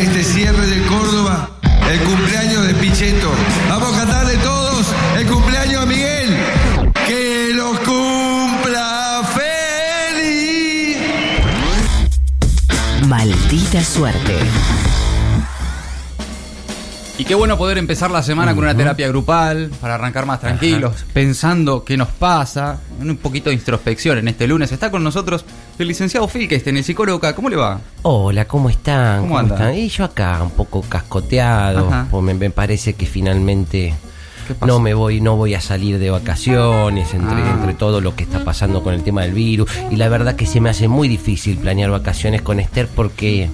este cierre de Córdoba el cumpleaños de Pichetto. Vamos a cantarle todos el cumpleaños a Miguel. Que los cumpla feliz. Maldita suerte. Y qué bueno poder empezar la semana con una terapia grupal para arrancar más tranquilos, pensando qué nos pasa, un poquito de introspección en este lunes. Está con nosotros el licenciado Filkestein, el psicólogo acá. ¿Cómo le va? Hola, ¿cómo están? ¿Cómo anda? están? Y yo acá un poco cascoteado, pues me, me parece que finalmente no me voy, no voy a salir de vacaciones entre, Ah. entre todo lo que está pasando con el tema del virus. Y la verdad que se me hace muy difícil planear vacaciones con Esther porque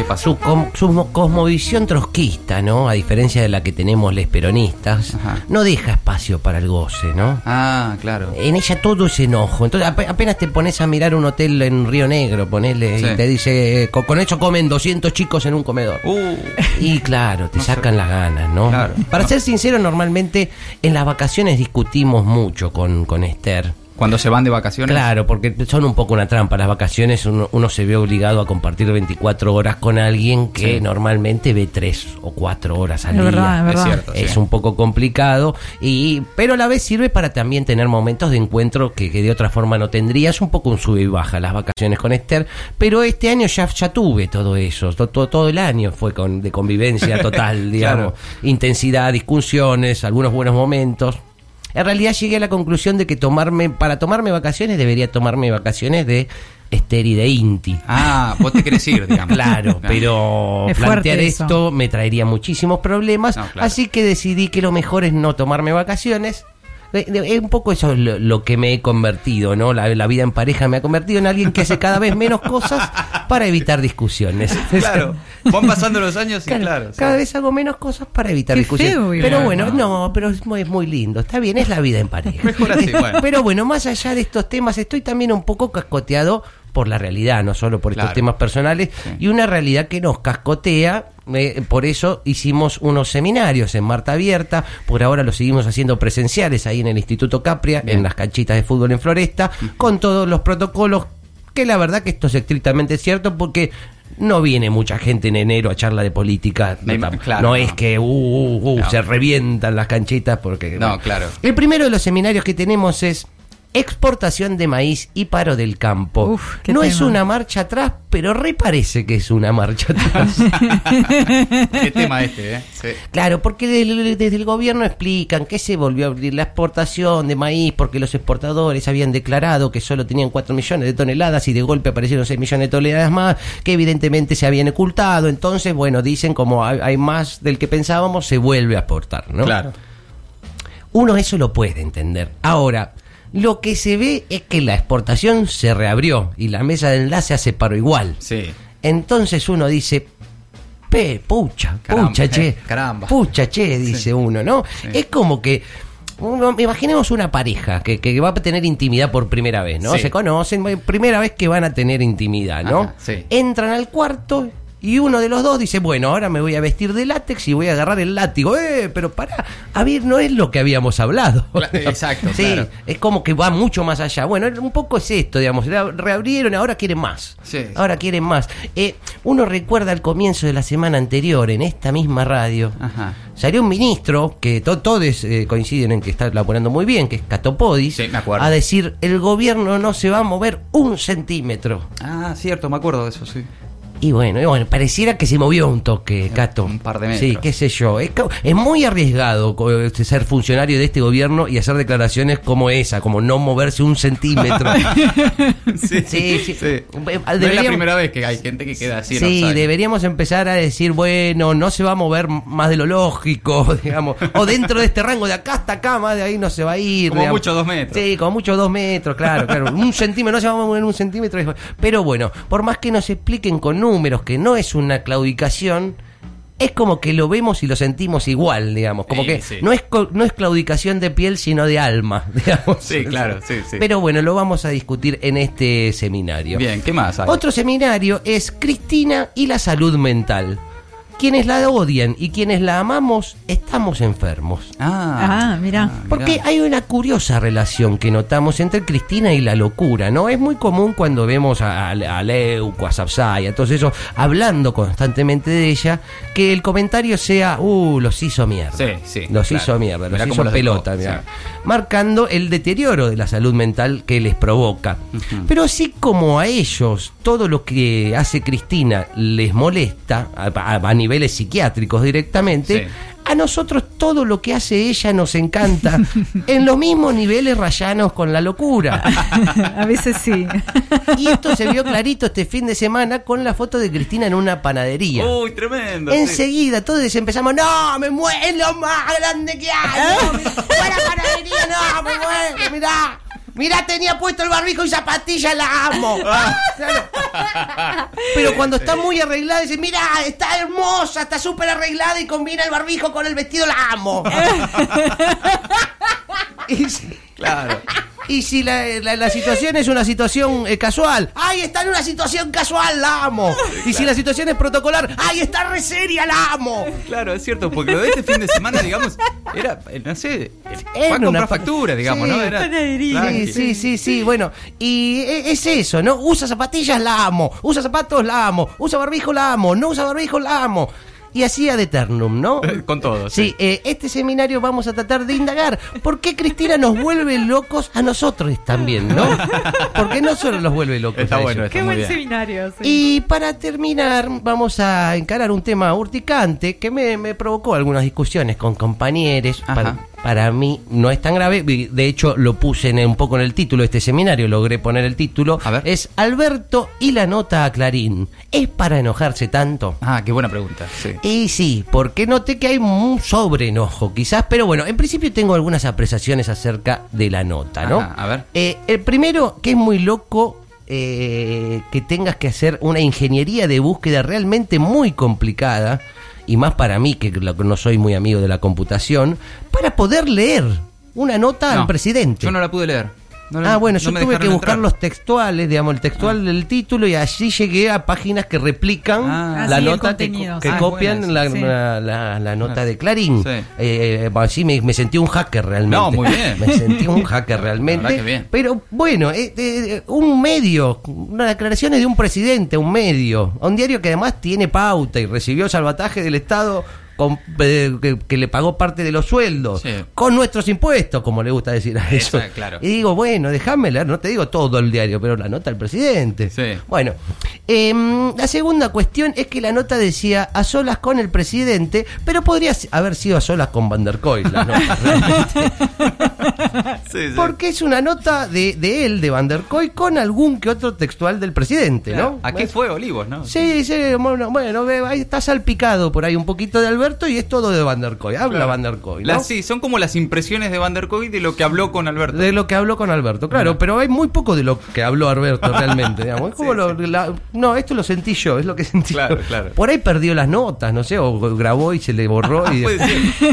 ¿Qué pasó? su, cosmovisión trotskista, ¿no? A diferencia de la que tenemos les peronistas, Ajá. no deja espacio para el goce, ¿no? Ah, claro. En ella todo es enojo. Entonces ap- apenas te pones a mirar un hotel en Río Negro, ponele, Sí. y te dice, "Co- con eso comen 200 chicos en un comedor. Uh, Y claro, te No sé. sacan las ganas, ¿no? Claro. Para No. ser sincero, normalmente en las vacaciones discutimos mucho con, con Esther. Cuando se van de vacaciones. Claro, porque son un poco una trampa. Las vacaciones uno, uno se ve obligado a compartir 24 horas con alguien que Sí. normalmente ve 3 o 4 horas al Es día. verdad, es Es verdad. cierto. Es sí. un poco complicado, y, pero a la vez sirve para también tener momentos de encuentro que, que de otra forma no tendría. Es un poco un sube y baja las vacaciones con Esther, pero este año ya, ya tuve todo eso. To- to- todo el año fue con, de convivencia total, digamos. Intensidad, discusiones, algunos buenos momentos. En realidad llegué a la conclusión de que tomarme, para tomarme vacaciones debería tomarme vacaciones de Esther y de Inti. Ah, vos te querés ir, digamos. Claro, pero Es plantear eso. esto me traería muchísimos problemas, No, claro. así que decidí que lo mejor es no tomarme vacaciones. Eh, Es un poco eso lo, lo que me he convertido, ¿no? La, la vida en pareja me ha convertido en alguien que hace cada vez menos cosas para evitar discusiones. Claro. Van pasando los años y Claro, cada vez hago menos cosas para evitar Qué discusiones. feo pero bueno, ¿no? no, pero es muy, es muy lindo. Está bien, es la vida en pareja. Mejor así, bueno. Pero bueno, más allá de estos temas, estoy también un poco cascoteado por la realidad, no solo por Claro. estos temas personales, Sí. y una realidad que nos cascotea. Eh, por eso hicimos unos seminarios en Marta Abierta, por ahora los seguimos haciendo presenciales ahí en el Instituto Capria, Bien. en las canchitas de fútbol en Floresta, con todos los protocolos, que la verdad que esto es estrictamente cierto porque no viene mucha gente en enero a charla de política. Me no, claro, es que uh, uh, uh, No. se revientan las canchitas porque... No, bueno. claro. El primero de los seminarios que tenemos es exportación de maíz y paro del campo. Uf, no es una marcha atrás, pero reparece que es una marcha atrás. Qué tema este, ¿eh? Sí. Claro, porque desde el gobierno explican que se volvió a abrir la exportación de maíz porque los exportadores habían declarado que solo tenían 4 millones de toneladas y de golpe aparecieron 6 millones de toneladas más, que evidentemente se habían ocultado. Entonces, bueno, dicen como hay, hay más del que pensábamos, se vuelve a exportar, ¿no? Claro. Uno eso lo puede entender. Ahora, lo que se ve es que la exportación se reabrió y la mesa de enlace hace paro igual. Sí. Entonces uno dice, pe, pucha, Caramba, pucha, che, eh, caramba. pucha, che, dice uno, ¿no? Sí. Es como que, uno- imaginemos una pareja que, que va a tener intimidad por primera vez, ¿no? Sí. Se conocen, eh, primera vez que van a tener intimidad, ¿no? Ajá, sí. Entran al cuarto y uno de los dos dice, bueno, ahora me voy a vestir de látex y voy a agarrar el látigo. Eh, pero pará, a ver, no es lo que habíamos hablado. Exacto, Sí, claro. es como que va mucho más allá. Bueno, un poco es esto, digamos, re- reabrieron, ahora quieren más. Sí. Ahora quieren más. Eh, uno recuerda al comienzo de la semana anterior, en esta misma radio, Ajá. salió un ministro, que to- todos eh, coinciden en que está laborando muy bien, que es Catopodis, Sí, me acuerdo. a decir, el gobierno no se va a mover un centímetro. Ah, cierto, me acuerdo de eso, sí. Y bueno, y bueno, pareciera que se movió un toque, Cato. un par de metros. Sí, qué sé yo. Es, muy arriesgado este, ser funcionario de este gobierno y hacer declaraciones como esa, como no moverse un centímetro. Sí, Sí, sí. No es la primera vez que hay gente que queda así Sí, deberíamos empezar a decir, bueno, no se va a mover más de lo lógico, digamos, o dentro de este rango de acá hasta acá, más de ahí no se va a ir. Como digamos. mucho dos metros. Sí, como mucho dos metros, claro, claro. Un centímetro, no se va a mover un centímetro. Pero bueno, por más que nos expliquen con números que no es una claudicación, es como que lo vemos y lo sentimos igual, digamos. Como Sí, que sí. no, es, no es claudicación de piel, sino de alma, digamos. Sí, claro, sí, sí. Pero bueno, lo vamos a discutir en este seminario. Bien, ¿qué más hay? Otro seminario es Cristina y la salud mental. Quienes la odian y quienes la amamos estamos enfermos. Ah, mirá. Porque hay una curiosa relación que notamos entre Cristina y la locura, ¿no? Es muy común cuando vemos a, a, a Leuco, a Sapsay, a todos esos hablando constantemente de ella, que el comentario sea, uh, los hizo mierda. Sí, sí, Los claro. hizo mierda, los Mirá hizo los pelota, dejó, mirá. sí. Marcando el deterioro de la salud mental que les provoca. Pero así como a ellos todo lo que hace Cristina les molesta, a, a- a niveles psiquiátricos directamente, Sí. a nosotros todo lo que hace ella nos encanta, en los mismos niveles rayanos con la locura. A veces sí. Y esto se vio clarito este fin de semana con la foto de Cristina en una panadería. Uy, tremendo. sí. Enseguida todos empezamos, no, me muero, es lo más grande que hay. No, panadería, no, me muero, mirá. Mirá, tenía puesto el barbijo y zapatilla, la amo. Claro. Pero cuando está muy arreglada, dice, mira, está hermosa, está súper arreglada y combina el barbijo con el vestido, la amo. y, Claro. Y si la, la- la situación es una situación eh, casual, ¡ay, está en una situación casual, la amo! Y si la situación es protocolar, ¡ay, está re seria, la amo! Claro, es cierto, porque lo de este fin de semana, digamos, era, eh, no sé, fue Era a comprar factura, digamos, Sí, ¿no? Era. Sí, sí, sí, sí, bueno, y e- es eso, ¿no? Usa zapatillas, la amo, usa zapatos, la amo, usa barbijo, la amo, no usa barbijo, la amo. Y así ad eternum, ¿no? Con todo, Sí, sí. eh, este seminario vamos a tratar de indagar por qué Cristina nos vuelve locos a nosotros también, ¿no? Porque no solo los vuelve locos. Está a bueno Qué muy buen bien. seminario. sí. Y para terminar, vamos a encarar un tema urticante que me, me provocó algunas discusiones con compañeros. Ajá. Para, para mí no es tan grave. De hecho, lo puse en, un poco en el título de este seminario, logré poner el título. A ver. Es Alberto y la nota a Clarín. ¿Es para enojarse tanto? Ah, qué buena pregunta, sí. Y sí, porque noté que hay un sobreenojo quizás, pero bueno, en principio tengo algunas apreciaciones acerca de la nota, ¿no? Ajá, a ver. Eh, el primero, que es muy loco eh, que tengas que hacer una ingeniería de búsqueda realmente muy complicada, y más para mí, que no soy muy amigo de la computación, para poder leer una nota No, al presidente. Yo no la pude leer. No Ah, bueno, no yo tuve que buscar entrar. los textuales, digamos, el textual del título y allí llegué a páginas que replican Ah. la Ah, sí, nota que. Ah, copian la, esa. Sí. la- la- la nota de Clarín. Sí. Eh, así me, me sentí un hacker realmente. No, muy bien. Me sentí un hacker realmente. verdad que bien. Pero bueno, eh, eh, un medio, unas declaraciones de un presidente, un medio, un diario que además tiene pauta y recibió salvataje del Estado. Con- eh, que, que le pagó parte de los sueldos Sí. con nuestros impuestos, como le gusta decir a eso. Esa, claro. Y digo, bueno, déjame leer, no te digo todo el diario, pero la nota del presidente. Sí. Bueno, em, la segunda cuestión es que la nota decía a solas con el presidente, pero podría haber sido a solas con Van der Koy la nota, realmente. Sí, sí. Porque es una nota de, de él, de Van der Koy, con algún que otro textual del presidente, Claro. ¿no? ¿A qué fue Olivos, no? Sí, sí, bueno, bueno, ahí está salpicado por ahí un poquito de Alberto y es todo de Van der Koy. Habla Claro. Van der Koy, ¿no? Sí, son como las impresiones de Van der Koy de lo que habló con Alberto. De lo que habló con Alberto, claro, pero hay muy poco de lo que habló Alberto realmente, digamos. Es como Sí, lo- la- no, esto lo sentí yo, es lo que sentí Claro, yo. claro. Por ahí perdió las notas, no sé, o grabó y se le borró y.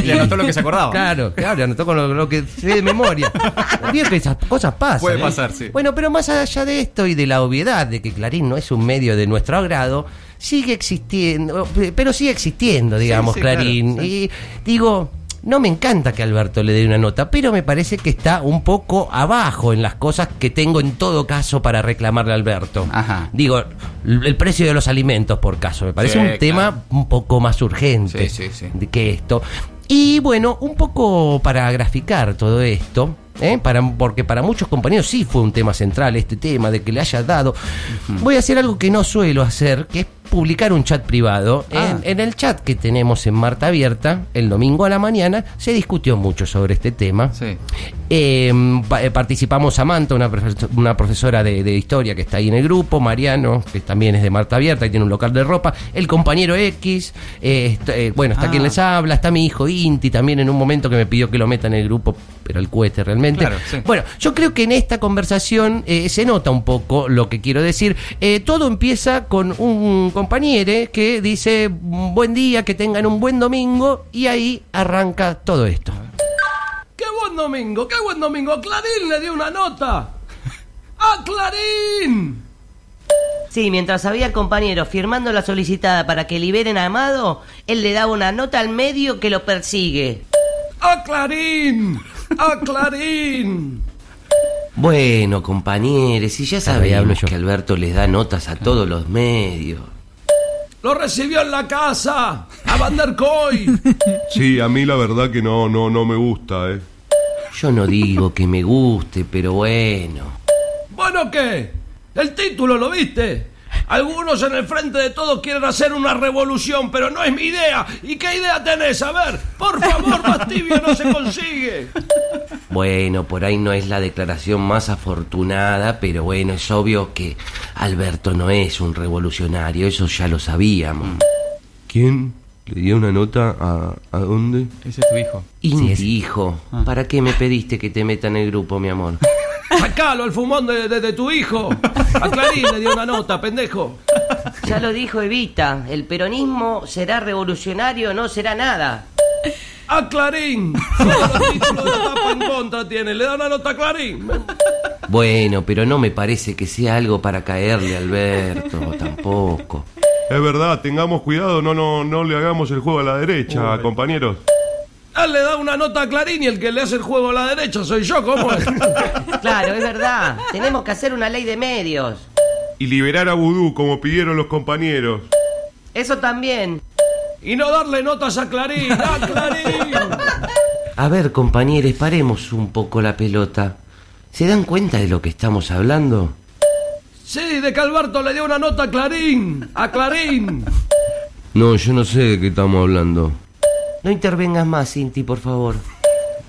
Y anotó lo que se acordaba. Claro, claro, anotó con lo, lo que sé de memoria. Vio que esas cosas pasan. Puede ¿eh? pasar, sí. Bueno, pero más allá de esto y de la obviedad de que Clarín no es un medio de nuestro agrado, sigue existiendo, pero sigue existiendo, digamos, sí, Clarín. claro, sí. Y digo, no me encanta que Alberto le dé una nota, pero me parece que está un poco abajo en las cosas que tengo en todo caso para reclamarle a Alberto. Ajá. Digo, el precio de los alimentos, por caso, me parece Sí, un claro. tema un poco más urgente Sí, sí, que esto. Y bueno, un poco para graficar todo esto, ¿eh? para, porque para muchos compañeros sí fue un tema central este tema de que le haya dado. Voy a hacer algo que no suelo hacer, que es publicar un chat privado. Ah. En, en el chat que tenemos en Marta Abierta, el domingo a la mañana, se discutió mucho sobre este tema. Sí. Eh, pa- participamos Samantha, una, una profesora de, de historia que está ahí en el grupo, Mariano, que también es de Marta Abierta y tiene un local de ropa, el compañero X, eh, eh, bueno, está Ah. quien les habla, está mi hijo Inti también en un momento que me pidió que lo meta en el grupo, pero el cohete realmente. Claro, sí. Bueno, yo creo que en esta conversación se nota un poco lo que quiero decir. Todo empieza con un compañero que dice buen día, que tengan un buen domingo y ahí arranca todo esto. ¡Qué buen domingo! ¡Qué buen domingo! ¡A Clarín le dio una nota! ¡A Clarín! Sí, mientras había compañeros firmando la solicitada para que liberen a Amado, él le daba una nota al medio que lo persigue. ¡A Clarín! ¡A Clarín! Bueno, compañeros, si ya sabíamos yo. que Alberto les da notas a todos los medios. ¡Lo recibió en la casa! ¡A Van der Koy! Sí, a mí la verdad que no, no, no me gusta, ¿eh? Yo no digo que me guste, pero bueno. ¿Bueno qué? El título, ¿lo viste? Algunos en el frente de todos quieren hacer una revolución, pero no es mi idea. ¿Y qué idea tenés? A ver, por favor, más tibio no se consigue. Bueno, por ahí no es la declaración más afortunada, pero bueno, es obvio que Alberto no es un revolucionario, eso ya lo sabíamos. ¿Quién le dio una nota a, a dónde? Ese es tu hijo. Inti, hijo, ¿para qué me pediste que te meta en el grupo, mi amor? Sacalo al fumón de, de- de tu hijo. A Clarín le dio una nota, pendejo. Ya lo dijo Evita, el peronismo será revolucionario, no será nada. ¡A Clarín! Títulos de tapa en contra tiene. Le da una nota a Clarín. Bueno, pero no me parece que sea algo para caerle a Alberto, tampoco. Es verdad, tengamos cuidado, no, no, no le hagamos el juego a la derecha, compañeros. Él le da una nota a Clarín y el que le hace el juego a la derecha soy yo, ¿cómo es? Claro, es verdad. Tenemos que hacer una ley de medios. Y liberar a Vudú como pidieron los compañeros. Eso también. Y no darle notas a Clarín, a Clarín. A ver, compañeros, paremos un poco la pelota. ¿Se dan cuenta de lo que estamos hablando? Sí, de que Alberto le dio una nota a Clarín, a Clarín. No, yo no sé de qué estamos hablando. No intervengas más, Inti, por favor.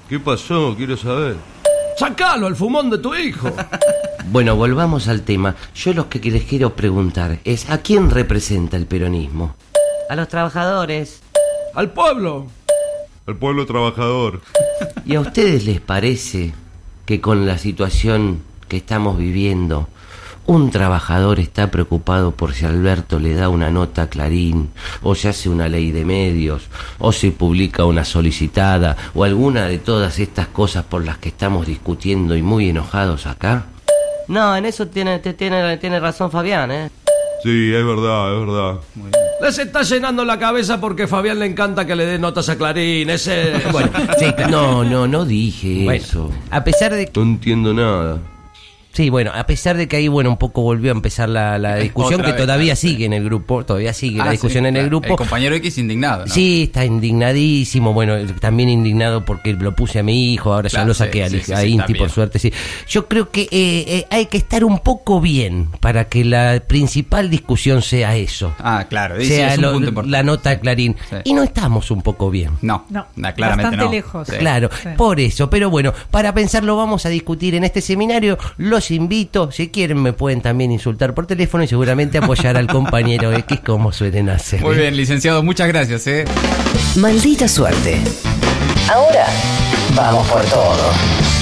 ¿Qué pasó? Quiero saber. Sacalo al fumón de tu hijo. Bueno, volvamos al tema. Yo lo que les quiero preguntar es ¿a quién representa el peronismo? A los trabajadores. Al pueblo. Al pueblo trabajador. ¿Y a ustedes les parece que con la situación que estamos viviendo, un trabajador está preocupado por si Alberto le da una nota a Clarín, o se hace una ley de medios, o se publica una solicitada, o alguna de todas estas cosas por las que estamos discutiendo y muy enojados acá? No, en eso tiene, te- tiene, tiene razón Fabián, ¿eh? Sí, es verdad, es verdad. Les está llenando la cabeza porque a Fabián le encanta que le dé notas a Clarín. Ese. Bueno, sí, no, no, no dije Bueno, eso. a pesar de que No entiendo nada. Sí, bueno, a pesar de que ahí, bueno, un poco volvió a empezar la, la discusión, Otra que vez, todavía claro, sigue en el grupo, todavía sigue Ah, la discusión sí, en el grupo. El compañero X indignado, ¿no? Sí, está indignadísimo, bueno, también indignado porque lo puse a mi hijo, ahora ya Claro, lo sí, saqué a, sí, sí, a sí, Inti, también. por suerte, sí. Yo creo que eh, eh, hay que estar un poco bien para que la principal discusión sea eso. Ah, claro, sí, sea es un lo- punto importante. la nota Clarín. Sí. Y no estamos un poco bien. No, No, no, claramente bastante no. lejos. Sí. Claro, Sí. por eso. Pero bueno, para pensarlo vamos a discutir en este seminario. Los invito, si quieren me pueden también insultar por teléfono y seguramente apoyar al compañero X como suelen hacer. Muy bien, licenciado, muchas gracias, ¿eh? Maldita suerte. Ahora vamos por todo.